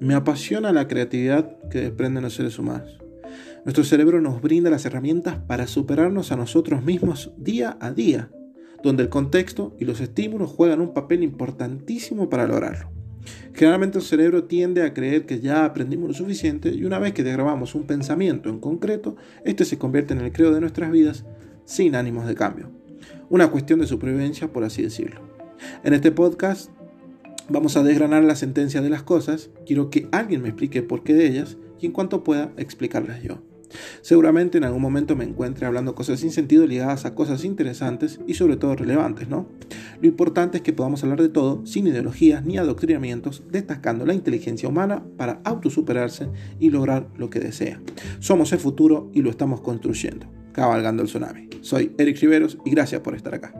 Me apasiona la creatividad que desprenden los seres humanos. Nuestro cerebro nos brinda las herramientas para superarnos a nosotros mismos día a día, donde el contexto y los estímulos juegan un papel importantísimo para lograrlo. Generalmente el cerebro tiende a creer que ya aprendimos lo suficiente y una vez que grabamos un pensamiento en concreto, este se convierte en el creo de nuestras vidas sin ánimos de cambio. Una cuestión de supervivencia, por así decirlo. En este podcast vamos a desgranar la sentencia de las cosas, quiero que alguien me explique por qué de ellas y en cuanto pueda explicarlas yo. Seguramente en algún momento me encuentre hablando cosas sin sentido ligadas a cosas interesantes y sobre todo relevantes, ¿no? Lo importante es que podamos hablar de todo sin ideologías ni adoctrinamientos, destacando la inteligencia humana para autosuperarse y lograr lo que desea. Somos el futuro y lo estamos construyendo cabalgando el tsunami. Soy Eric Riveros y gracias por estar acá.